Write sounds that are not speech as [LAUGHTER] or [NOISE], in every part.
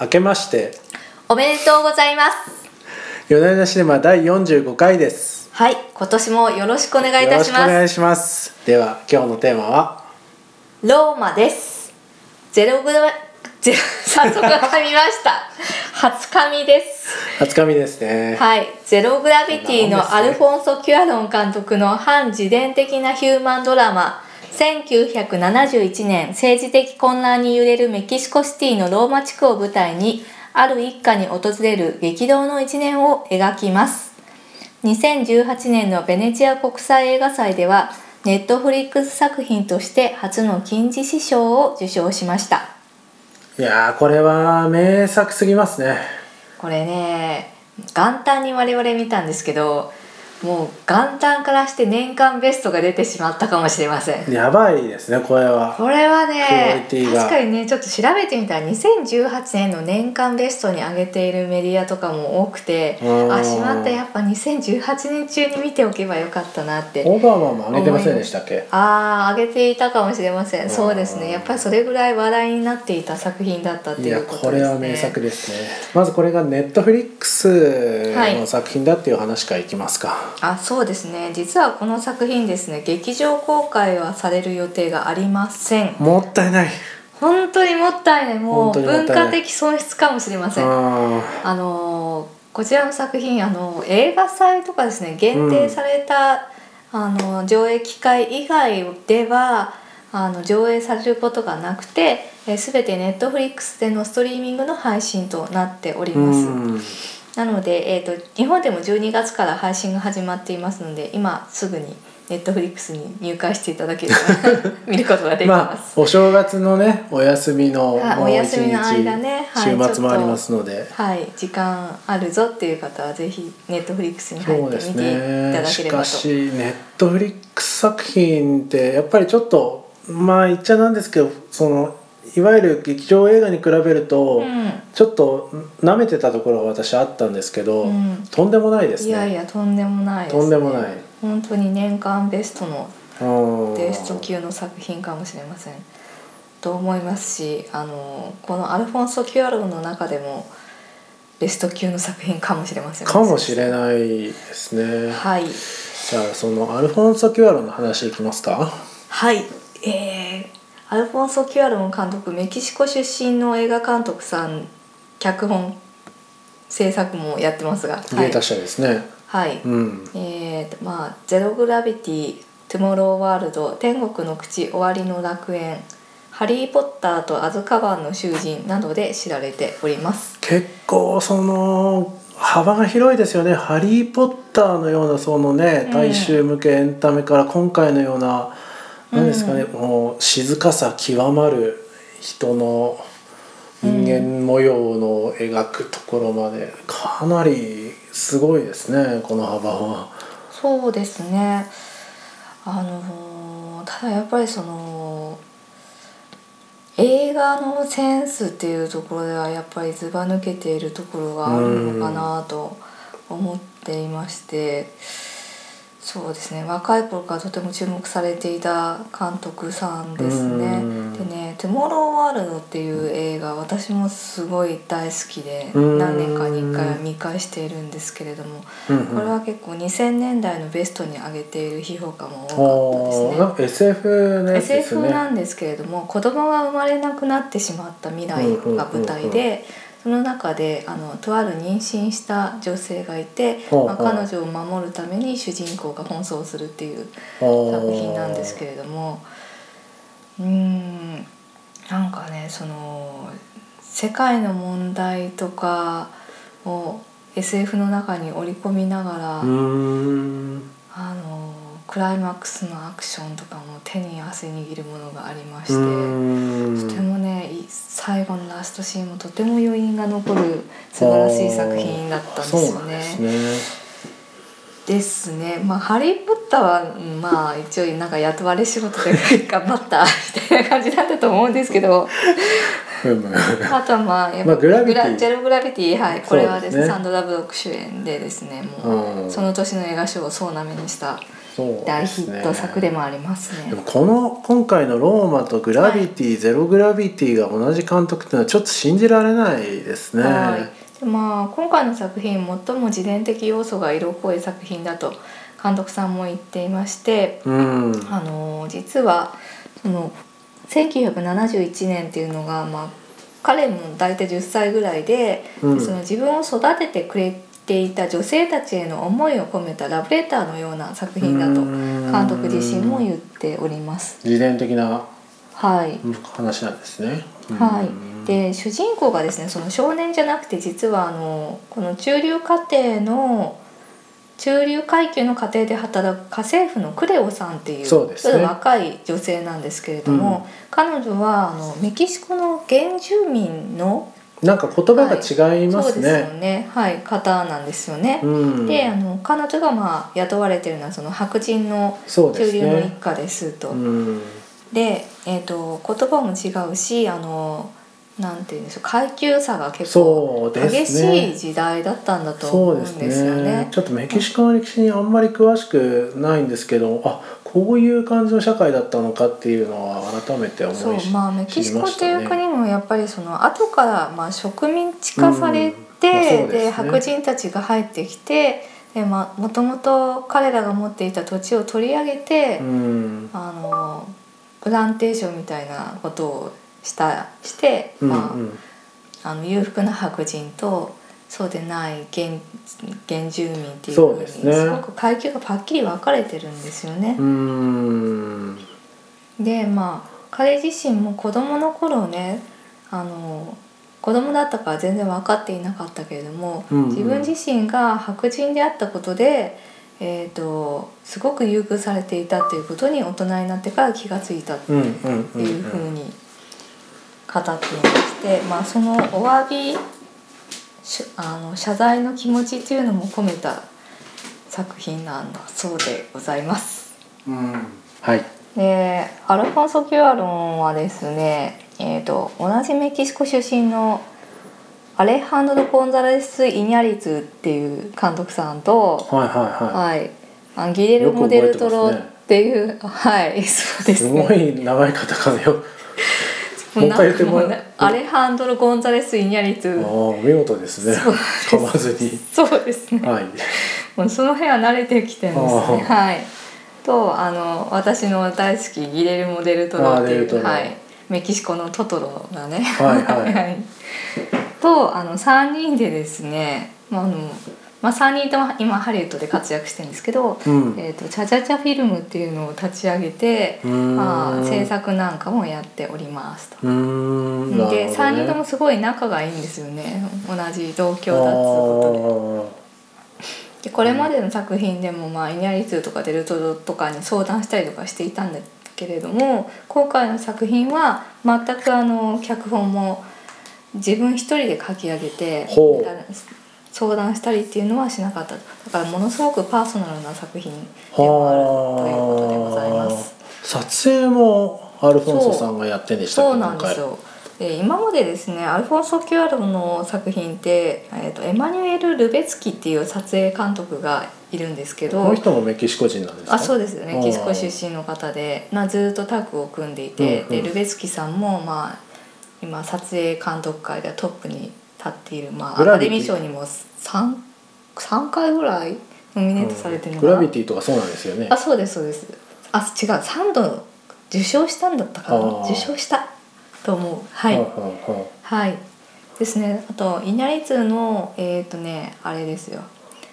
明けまして。おめでとうございます。夜な夜なシネマ第45回です。はい今年もよろしくお願いいよろしくおたします願いします。では今日のテーマは？ローマです。ゼログラゼロ [LAUGHS] 早速噛みました。初噛みです。初紙ですね、はいゼログラビティのアルフォンソ・キュアロン監督の反自伝的なヒューマンドラマ1971年政治的混乱に揺れるメキシコシティのローマ地区を舞台にある一家に訪れる激動の一年を描きます。2018年のベネチア国際映画祭ではネットフリックス作品として初の金獅子賞を受賞しました。いやーこれは名作すぎますね。これね元旦に我々見たんですけどもう元旦からして年間ベストが出てしまったかもしれません。やばいですねこれは。これはね確かにねちょっと調べてみたら2018年の年間ベストに上げているメディアとかも多くてうん。あしまった。やっぱ2018年中に見ておけばよかったなって。オバマも上げてませんでしたっけ？ああ上げていたかもしれませうん。んそうですね。やっぱりそれぐらい話題になっていた作品だったっていうことですね。これは名作ですね。まずこれがネットフリックスの作品だっていう話からいきますか、あそうですね。実はこの作品ですね劇場公開はされる予定がありません。もったいない。本当にもったいない。も本う文化的損失かもしれません。ああのーこちらの作品あの映画祭とかですね限定された、あの上映機会以外ではあの上映されることがなくてえー全てネットフリックスでのストリーミングの配信となっておりーます。うんなので、えー、と日本でも12月から配信が始まっていますので今すぐにネットフリックスに入会していただければ [LAUGHS] 見ることができまあます。お正月のねお休みのはいもう一お休みの間ねはい週末もありますので、はい、時間あるぞっていう方はぜひネットフリックスに入ってそうです見ていたねだければと。しかしネットフリックス作品ってやっぱりちょっとまあ言っちゃなんですけどそのいわゆる劇場映画に比べると、うんちょっと舐めてたところが私あったんですけど、うんとんでもないですね。いやいやとんでもないです、ね。とんでもない本当に年間ベストのうんベスト級の作品かもしれません。と思いますしあのこのアルフォンソ・キュアロンの中でもベスト級の作品かもしれませんかもしれないですね。はいじゃあそのアルフォンソ・キュアロンの話いきますか？はいえー、アルフォンソ・キュアロン監督メキシコ出身の映画監督さん脚本制作もやってますがはい芸達者ですね。はい、うん。えーとまあ「ゼログラビティ」「トゥモローワールド」「天国の口終わりの楽園」「ハリー・ポッターとアズカバンの囚人」などで知られております。結構その幅が広いですよね「ハリー・ポッター」のようなそのねうん大衆向けエンタメから今回のような何ですかね、もう静かさ極まる人の人間模様の描くところまでかなりすごいですねこの幅は。そうですねあのーただやっぱりその映画のセンスっていうところではやっぱりずば抜けているところがあるのかなと思っていましてそうですね若い頃からとても注目されていた監督さんですね。うんでね「トゥモローワールド」っていう映画私もすごい大好きでうん何年かに1回は見返しているんですけれどもうんうんこれは結構2000年代のベストに上げている評価も多かったですね。SF のやつです SF ね。なんですけれども子供が生まれなくなってしまった未来が舞台でその中であのとある妊娠した女性がいて、まあ、彼女を守るために主人公が奔走するっていう作作品なんですけれどもうーんなんかねその世界の問題とかを SF の中に織り込みながら、あのクライマックスのアクションとかも手に汗握るものがありまして、とてもねい最後のラストシーンもとても余韻が残る素晴らしい作品だったんですよね。ね。ですね。まあハリー・ポッターはうんまあ一応なんか雇われ仕事で頑張ったみたいな感じだったと思うんですけど。うん。あとはまあやっまあグラビティ。ジェログラビティはい。これはですねサンドラ・ブロック主演でですねもう、うんその年の映画賞を総なめにした大ヒット作でもありますね。でもこの今回の「ローマ」と「グラビティ、ゼログラビティ」が同じ監督っていうのはちょっと信じられないですね。はい、でまあ今回の作品最も自伝的要素が色濃い作品だと監督さんも言っていまして、うん、あの実はその1971年っていうのが、まあ、彼も大体10歳ぐらいで,で、うん。その自分を育ててくれていた女性たちへの思いを込めたラブレターのような作品だと監督自身も言っております。自伝的なはい。話なんですね。はい、で主人公がですねその少年じゃなくて実はあのこの中流家庭の中流階級の家庭で働く家政婦のクレオさんっていうそうですね。ちょっと若い女性なんですけれども、彼女はあのメキシコの原住民のなんか言葉が違いますそうですよね。ねはい方なんですよね。うん、であの彼女がまあ雇われてるのはその白人の中流の一ね。家ですと。うん、で、えー、と言葉も違うしあのなんていうんでしょう階級差が結構。激しい時代だったんだと思そううんでですすよね。ね。ちょっとメキシコの歴史にあんまり詳しくないんですけど、あこういう感じの社会だったのかっていうのは改めて思いそうしまあメキシコっていう国もやっぱりその後からまあ植民地化されて、うんまあですね。で白人たちが入ってきてでまあもともと彼らが持っていた土地を取り上げて、うん、あのプランテーションみたいなことをしたして、うん、まあうん。あの裕福な白人とそうでない原原住民っていうそうふうにですね。すごく階級がパッキリ分かれてるんですよね。うん、でまあ彼自身も子供の頃ねあの子供だったから全然分かっていなかったけれども、うんうん。自分自身が白人であったことで、えー、とすごく優遇されていたということに大人になってから気がついたっていうふうに語っていまして、まあ、そのお詫びしあの謝罪の気持ちっていうのも込めた作品なんだそうでございます。うん、はい、でアルフォンソ・キュアロンはですね、えー、と同じメキシコ出身のアレハンドロ・ゴンザレス・イニャリツっていう監督さんと、はい、はい、ははい、あギレルモ・デルトロっていう、はいそうでい。すねすごい長いカタカナよ。もう一回言ってもらう。ねアレハンドロ・ゴンザレス・イニャリツ。ああ、お見事ですね。そう噛まずに。そうですね。はい。もうその辺は慣れてきてるんですねはい。とあの私の大好きギレルモ・デルトロっていう、はい、メキシコのトトロがね。はいはい。[LAUGHS] とあの3人でですね、まああのまあ、3人とも今ハリウッドで活躍してるんですけど、うん。えー、とチャチャチャフィルムっていうのを立ち上げて、まあ、制作なんかもやっておりますと。うーん。なるほどねで3人ともすごい仲がいいんですよね同じ同郷だっつうことででこれまでの作品でも、まあ、イニャリツとかデルトロとかに相談したりとかしていたんだけれども今回の作品は全くあの脚本も自分一人で書き上げて相談したりっていうのはしなかった。だからものすごくパーソナルな作品でもあるということでございます。撮影もアルフォンソさんがやってんでしたそうなんですよ。で今までですねアルフォンソ・キュアロンの作品って、えー、とエマニュエル・ルベツキっていう撮影監督がいるんですけどこの人もメキシコ人なんですか？あそうですよね。メキシコ出身の方で、まあ、ずっとタッグを組んでいて、うんうん。でルベツキさんも、まあ、今撮影監督界ではトップに立っている、まあ、アカデミー賞にも 3, 3回ぐらいノミネートされてるのグかな、ラビティとかそうなんですよね。あそうですそうです。あ違う3度受賞したんだったかな。受賞したと思う。はい、はあははい。ですね。あとイニャリツのえっ、とねあれですよ。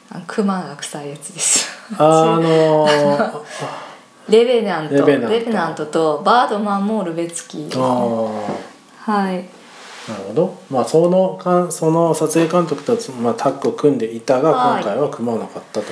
あのクマが臭いやつです。あのー [LAUGHS] レベナント。レベレナントとバードマンもルベツキ。あー。はいなるほど。まあそのかんその撮影監督と、まあ、タッグを組んでいたがはい。今回は組まなかったと、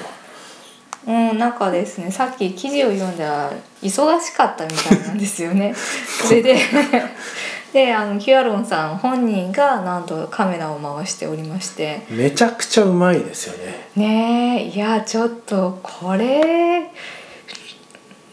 うん、なんかですねさっき記事を読んだら忙しかったみたいなんですよね。[LAUGHS] それで [LAUGHS] であのキュアロンさん本人がなんとカメラを回しておりまして。めちゃくちゃうまいですよね。ねえいやちょっとこれ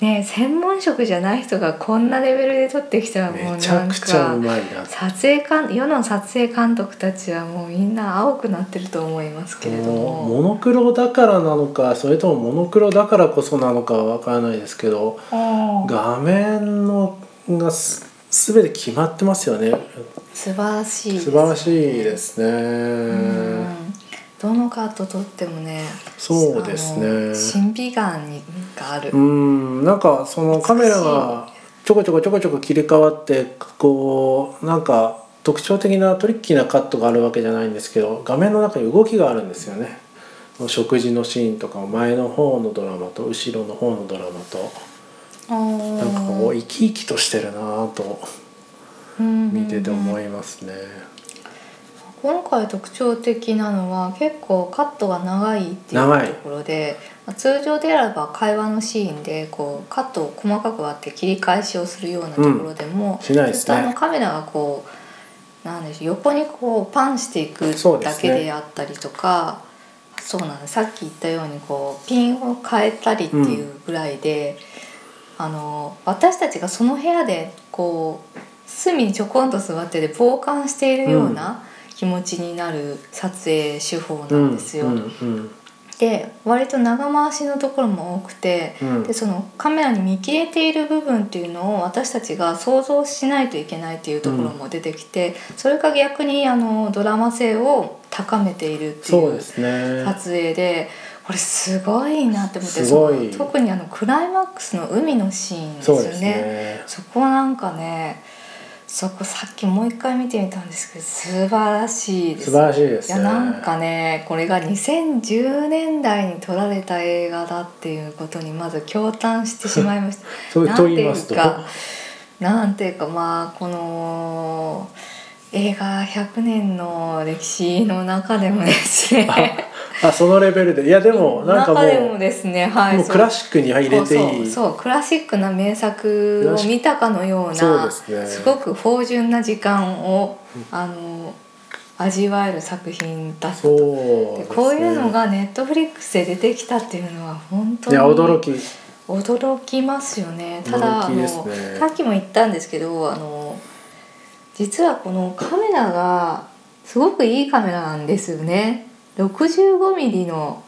ね専門職じゃない人がこんなレベルで撮ってきたらもうめなんちゃくちゃか。うまいな。撮影監世の撮影監督たちはもうみんな青くなってると思いますけれども。モノクロだからなのかそれともモノクロだからこそなのかは分からないですけどうん。画面のがす全て決まってますよね。素晴らしいです素晴らしいですね。うん。どのカット撮ってもねそうですね。審美眼にがある、うんなんかそのカメラがちょこちょこちょこちょこ切り替わってこうなんか特徴的なトリッキーなカットがあるわけじゃないんですけど画面の中に動きがあるんですよね。食事のシーンとか前の方のドラマと後ろの方のドラマと。なんかこう生き生きとしてるなぁと見てて思いますね。今回特徴的なのは結構カットが長いっていうところでまあ通常であれば会話のシーンでこうカットを細かく割って切り返しをするようなところでも、しないですずっとあのね。カメラがこうなんでしょう横にこうパンしていくだけであったりとかそう,、なんです。さっき言ったようにこうピンを変えたりっていうぐらいで、あの私たちがその部屋でこう隅にちょこんと座ってで傍観しているような気持ちになる撮影手法なんですよ。うんうんで割と長回しのところも多くて。うんでそのカメラに見切れている部分っていうのを私たちが想像しないといけないっていうところも出てきて、それが逆にあのドラマ性を高めているっていう。撮影でこれすごいなって思って特にあのクライマックスの海のシーンですよね。ね。そこなんかねそこさっきもう一回見てみたんですけど素晴らしいです素晴らしいですね。いやなんかねこれが2010年代に撮られた映画だっていうことにまず驚嘆してしまいました。[LAUGHS] そうなんていうと言いますと？かなんていうかまあこの映画100年の歴史の中でもですねあそのレベルで。いやでもなんかも中でもうですねはいもうクラシックに入れていい。そうクラシックな名作を見たかのようそうなですね。すごく芳醇な時間をあの味わえる作品だったそうね。でこういうのがネットフリックスで出てきたっていうのは本当にいや驚き。驚きますよね。ただあ驚きの、さっきも言ったんですけどあの実はこのカメラがすごくいいカメラなんですよね 65mm の、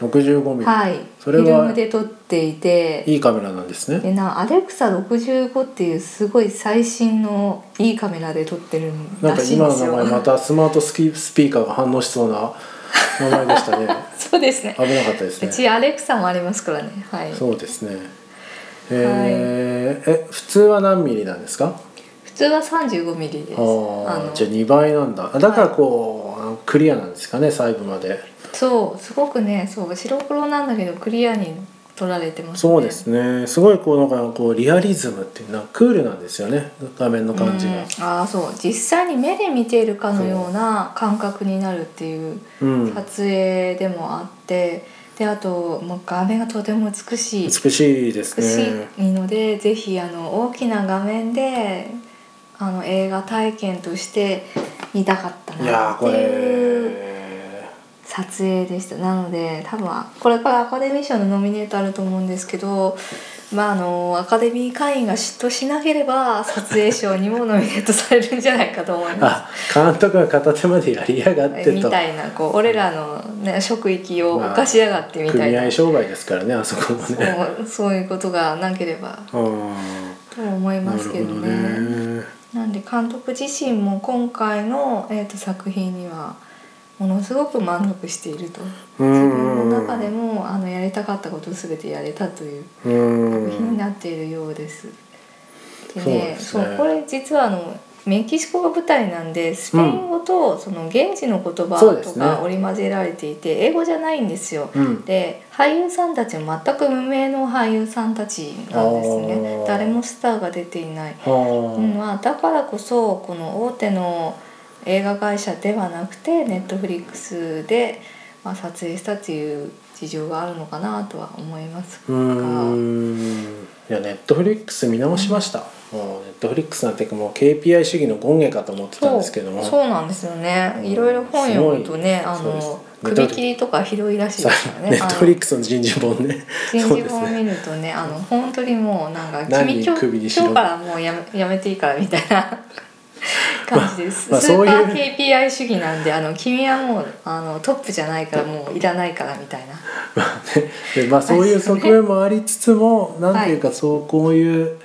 65ミリ。はい、それはフィルムで撮っていていいカメラなんですね。でなアレクサ65っていうすごい最新のいいカメラで撮ってるなんらしいんか今の名ですよ前またスマートスキスピーカーが反応しそうな名前でしたね。[LAUGHS] そうですね危なかったですうね。ちアレクサもありますからねはいそうですね。えーえ普通は何ミリなんですか？普通は 35mm ですあのあじゃあ2倍なんだ。だからこう、あのクリアなんですかね細部まで。そうすごくねそう白黒なんだけどクリアに撮られてますねそうですね。すごいこうなんかこうリアリズムっていうのはクールなんですよね。画面の感じが。うん、ああそう実際に目で見ているかのような感覚になるっていううん。撮影でもあってであともう画面がとても美しい美しいです美しね。いので、ぜひあの大きな画面であの映画体験として見たかったなっていうれ。撮影でしたなので多分これからアカデミー賞のノミネートあると思うんですけどまああのアカデミー会員が嫉妬しなければ撮影賞にもノミネートされるんじゃないかと思いまあ監督が片手までやりやがってす。みと。[LAUGHS] たいなこう俺らの、ね、職域を犯しやがってみたいな、組合商売ですからねあそこもね。そうそういうことがなければうん。と思いますけどね。なんで監督自身も今回の、えー、と作品にはものすごく満足していると。う自ん分の中でもあのやりたかったことを全てやれたといううん。作品になっているようです。でそうでねすね。そうこれ実はあのメキシコが舞台なんでスペイン語とその現地の言葉とか織り交ぜられていて英語じゃないんですよ。うん。で俳優さんたちも全く無名の俳優さんたちなんですあねー。誰もスターが出ていない、はうんまあ、だからこそこの大手の映画会社ではなくてネットフリックスで、まあ、撮影したっていう事情があるのかなとは思いますうが、ん。いやネットフリックス見直しました。もうネットトフリックスなんてもう KPI 主義の権限かと思ってたんですけども。そうなんですよね。いろいろ本読むとねあのね首切りとかひどいらしいですからねネットフリックスの人事本ね。人事本をね見るとねあの本当にもうなんか何君今日今日からもうやめやめていいからみたいな [LAUGHS] 感じです、まあまあスーパー KPI 主義なんであの君はもうあのトップじゃないからもういらないからみたいな。[LAUGHS] まあね。でまあそういう側面もありつつもなんていうかそうこういう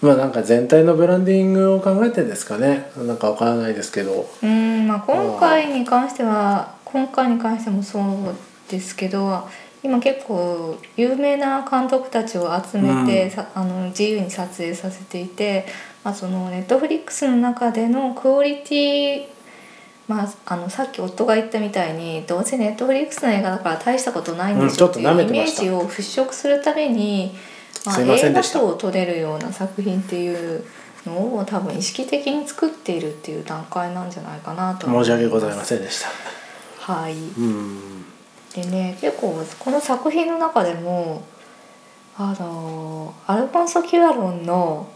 まあなんか全体のブランディングを考えてですかね。なんかわからないですけど。うんまあ今回に関しては今回に関してもそうですけど今結構有名な監督たちを集めて、うん。さあの自由に撮影させていて、まあ、そのネットフリックスの中でのクオリティまあ、あのさっき夫が言ったみたいにどうせネットフリックスの映画だから大したことないんですようんちょっと舐めてイメージを払拭するために、まあ、映画賞を取れるような作品っていうのを多分意識的に作っているっていう段階なんじゃないかなと思申し訳ございませんでした。はい。うん。でね結構この作品の中でもあのアルフォンソ・キュアロンの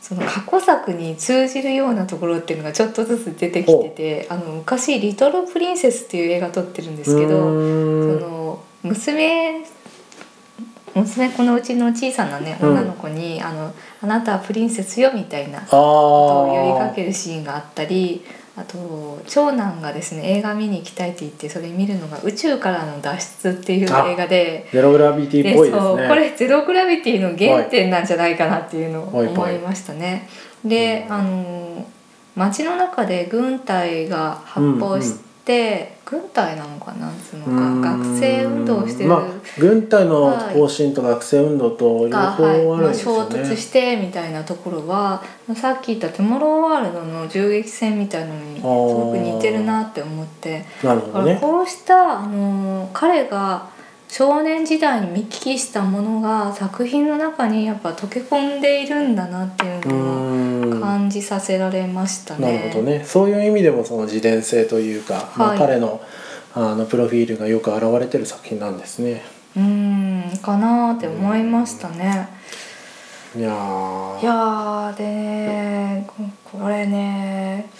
その過去作に通じるようなところっていうのがちょっとずつ出てきててあの昔「リトル・プリンセス」っていう映画撮ってるんですけどうその娘娘このうちの小さなねうん。女の子に、あの「あなたはプリンセスよ」みたいなあことを呼びかあけるシーンがあったりあと長男がですね映画見に行きたいって言ってそれ見るのが「宇宙からの脱出」っていう映画で。ゼログラビティでっぽいですそうねこれゼログラビティの原点なんじゃないかなっていうのを思いましたね。で、うん。あの街の中で軍隊が発砲して、軍隊なのかな？んつうのか学生運動をしてる、まあ、軍隊の方針と学生運動と両が、方あはいまあ、るんですよ衝ね。突してみたいなところはさっき言った「トゥモローワールド」の銃撃戦みたいなのにすごく似てるなって思ってなるほどね。こうした、あの彼が少年時代に見聞きしたものが作品の中にやっぱ溶け込んでいるんだなっていううのを。感じさせられましたね。なるほどね。そういう意味でもその自伝性というか、まあはい彼のあのプロフィールがよく現れてる作品なんですね。うーんかなって思いましたね。いやーいやーでねここれね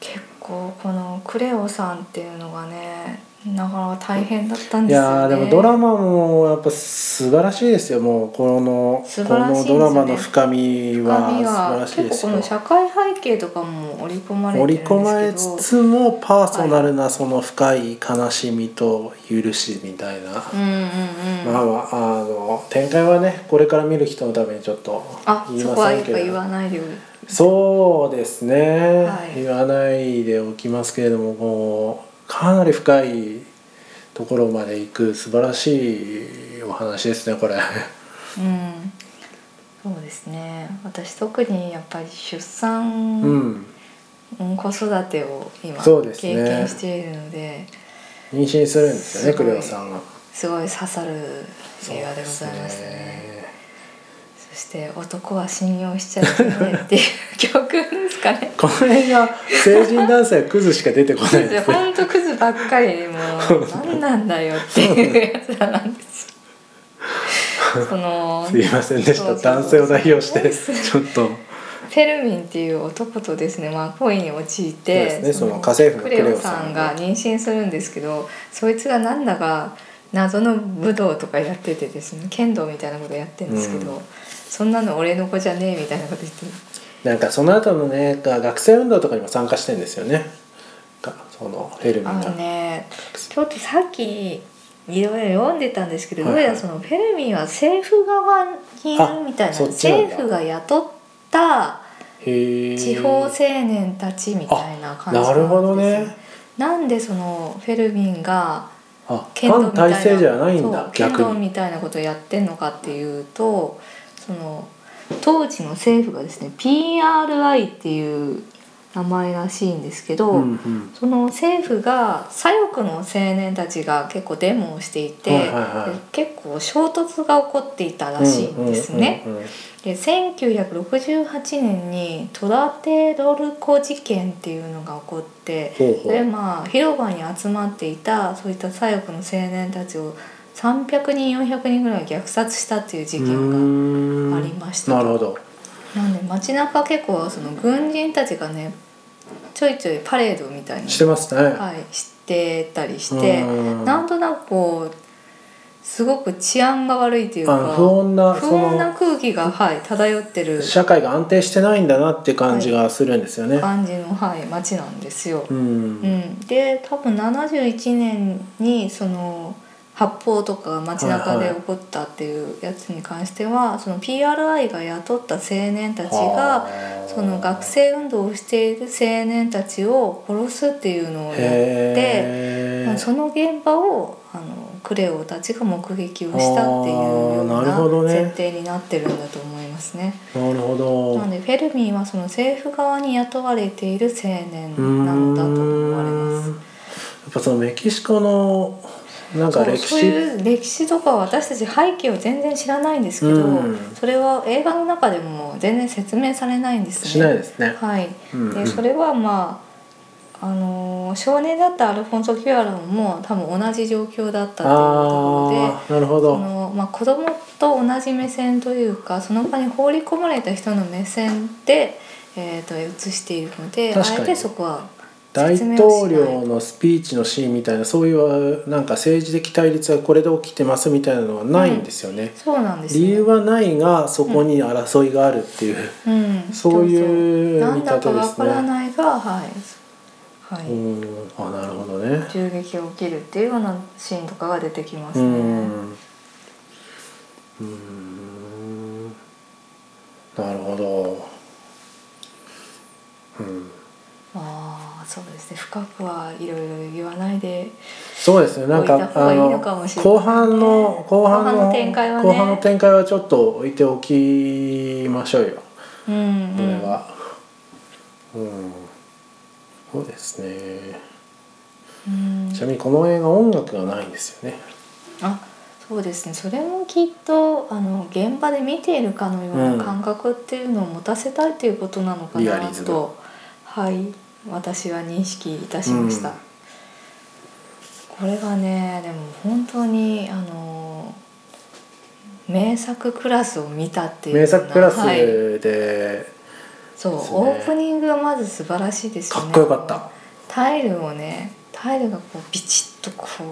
結構このクレオさんっていうのがねなかなか大変だったんいですよね。やーでもドラマもやっぱ素晴らしいですよ。もうこの素このドラマの深みは素晴はらしいですよ。結構この社会背景とかも織り込まれてるん盛りですけど。込まれつつもパーソナルなその深い悲しみと許しみたいな、うんうんうん、まあまああの展開はねこれから見る人のためにちょっとあ言いそこはやっませんけどぱ言わないでそうですね、はい。言わないでおきますけれどももうかなり深いところまで行く素晴らしいお話ですねこれ。うん。そうですね。私特にやっぱり出う産、ん、子育てを今ね。経験しているので妊娠するんですよねクレオさんが。すごい刺さる映画でございますね。そして「男は信用しちゃいけない」っていう [LAUGHS] 曲ですかね。この映画成人男性はクズしか出てこないですね。ほんとクズばっかりでもう何なんだよっていうやつらなんですよ。[LAUGHS] そのすいませんでした。男性を代表してちょっと。フェルミンっていう男とですね、まあ、恋に陥ってそうですね。その家政婦のクレオさんが。妊娠するんですけどそいつがなんだか謎の武道とかやっててですね剣道みたいなことやってるんですけど、うんそんなの俺の子じゃねえみたいなこと言ってる。なんかその後のねが学生運動とかにも参加してんですよね。がそのフェルミンあがのねちょっとさっきいろいろ読んでたんですけど、どうやらそのフェルミンは政府側にいるみたいな政府が雇った地方青年たちみたいな感じなるほどんですよ。ね。なんでそのフェルミンがあ剣道反みたいな体制じゃないんだそう剣道みたいなことをやってんのかっていうとその当時の政府がですね PRI っていう名前らしいんですけど、うんうん。その政府が左翼の青年たちが結構デモをしていて、はいはいはい。で結構衝突が起こっていたらしいんですね。うんうんうん。うんで1968年にトラテロルコ事件っていうのが起こってほうほう。それまあ広場に集まっていたそういった左翼の青年たちを300人400人ぐらい虐殺したっていう事件がん。ありました。なるほど。なんで街中結構その軍人たちがねちょいちょいパレードみたいにしてますね、はい、してたりしてうん。なんとなくこうすごく治安が悪いというか不穏な不そ穏なの空気が、はい、漂ってる社会が安定してないんだなって感じがするんですよね、感じの、はい、街なんですよ。うん。うん、で多分71年にその発砲とかが街中で起こったっていうやつに関しては、その PRI が雇った青年たちがはあ。その学生運動をしている青年たちを殺すっていうのをやって、その現場をあのクレオたちが目撃をしたっていうような設定になってるんだと思いますね。なるほど。なのでフェルミンはその政府側に雇われている青年なのだと思われます。やっぱそのメキシコのなんか歴そうそう史いう歴史とかは私たち背景を全然知らないんですけど、うんそれは映画の中でも全然説明されないんですね。しないですね。はい、うんうんでそれはまああのー少年だったアルフォンソ・キュアロンも多分同じ状況だったっていうところでなるほそど。の、まあ、子供と同じ目線というかその場に放り込まれた人の目線で、えー、と映しているのであ確かにえてそこは大統領のスピーチのシーンみたいなそういうなんか政治的対立がこれで起きてますみたいなのはないんですよね。そうなんですね。理由はないがそこに争いがあるっていう、うん、[LAUGHS] そういう見立てですね。なんだかわからないがはい、はい。うん。あなるほどね。銃撃が起きるっていうようなシーンとかが出てきますうね。ん。うん。なるほど。うん。ああそうですね。深くはいろいろ言わないでそうですね。なんか後半の後半の展開はね。後半の展開はちょっと置いておきましょうよ。うんこれは。うん、そうですね。うん。ちなみにこの映画音楽がないんですよね。あそうですね。それもきっとあの現場で見ているかのような感覚っていうのを持たせたいということなのかなリアリズム。と、はい私は認識いたしました、うん。これがねでも本当にあの名作クラスを見たっていう名な作クラスはい。でそう、ね。オープニングがまず素晴らしいですよね。かっこよかった。タイルをねタイルがこうビチッとこう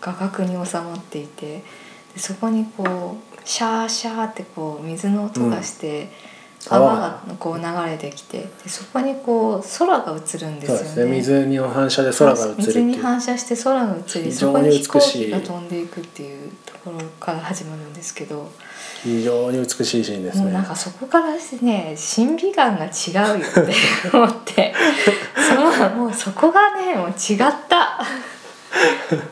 画角に収まっていてでそこにこうシャーシャーってこう水の音がして、泡が。こう流れてきてでそこにこう空が映るんですよね。そうですね。水の反射で空が映るって水に反射して空が映りそこに飛行機が飛んでいくっていうところから始まるんですけど、非常に美しいシーンですもうなんねかそこからしてね審美眼が違うよって思って。[LAUGHS] そうもうそこがねもう違った。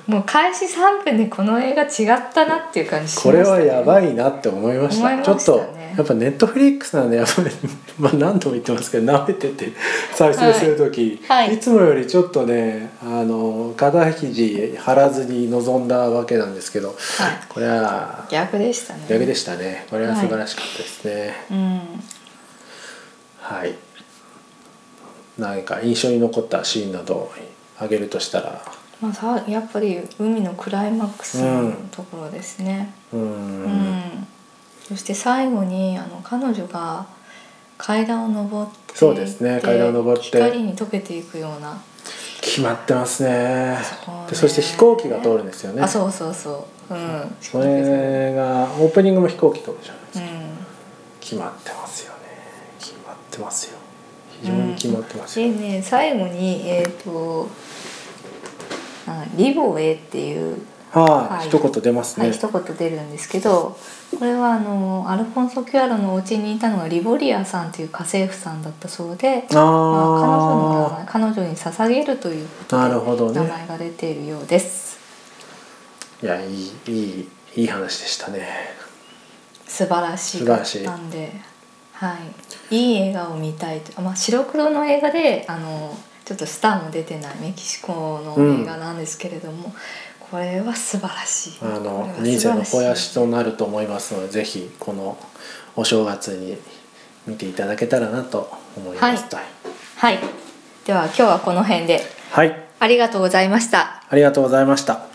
もう開始3分でこの映画違ったなっていう感じしました、ね、これはやばいなって思いました。思いましたね。ちょっとやっぱネットフリックスなんでやっぱり、まあ、何度も言ってますけど舐めてて再生する時、はい。はい。いつもよりちょっとねあの肩肘張らずに臨んだわけなんですけどはい。これは逆でしたね。逆でしたね。これは素晴らしかったですね。うん。はい、何か印象に残ったシーンなど挙げるとしたら？まあさやっぱり海のクライマックスのところですね。うーうん。ん、そして最後にあの彼女が階段を登ってそうですね階段を登って。光に溶けていくような。決まってますね。そこね。でそして飛行機が通るんですよね。あそうそうそう。うん。それがオープニングも飛行機通るじゃないですか、うん。決まってますよね。決まってますよ。非常に決まってますよ、でね最後にえっ、とあリボエっていう、はい、はい一言出ますね、はい、一言出るんですけどこれはあのアルフォンソ・キュアロのお家にいたのがリボリアさんという家政婦さんだったそうで、あまあ、彼女の名あ前彼女に捧げるということでなるほどね。名前が出ているようです。いやいいいいいい話でしたね。素晴らしい。素晴らしい。なんで、はい、いい映画を見たいと、あまあ、白黒の映画であのちょっとスターも出てないメキシコの映画なんですけれども、これは素晴らしい。あの人生の肥やしとなると思いますのでぜひこのお正月に見ていただけたらなと思います。はい、はい。では今日はこの辺で。はい、ありがとうございました。ありがとうございました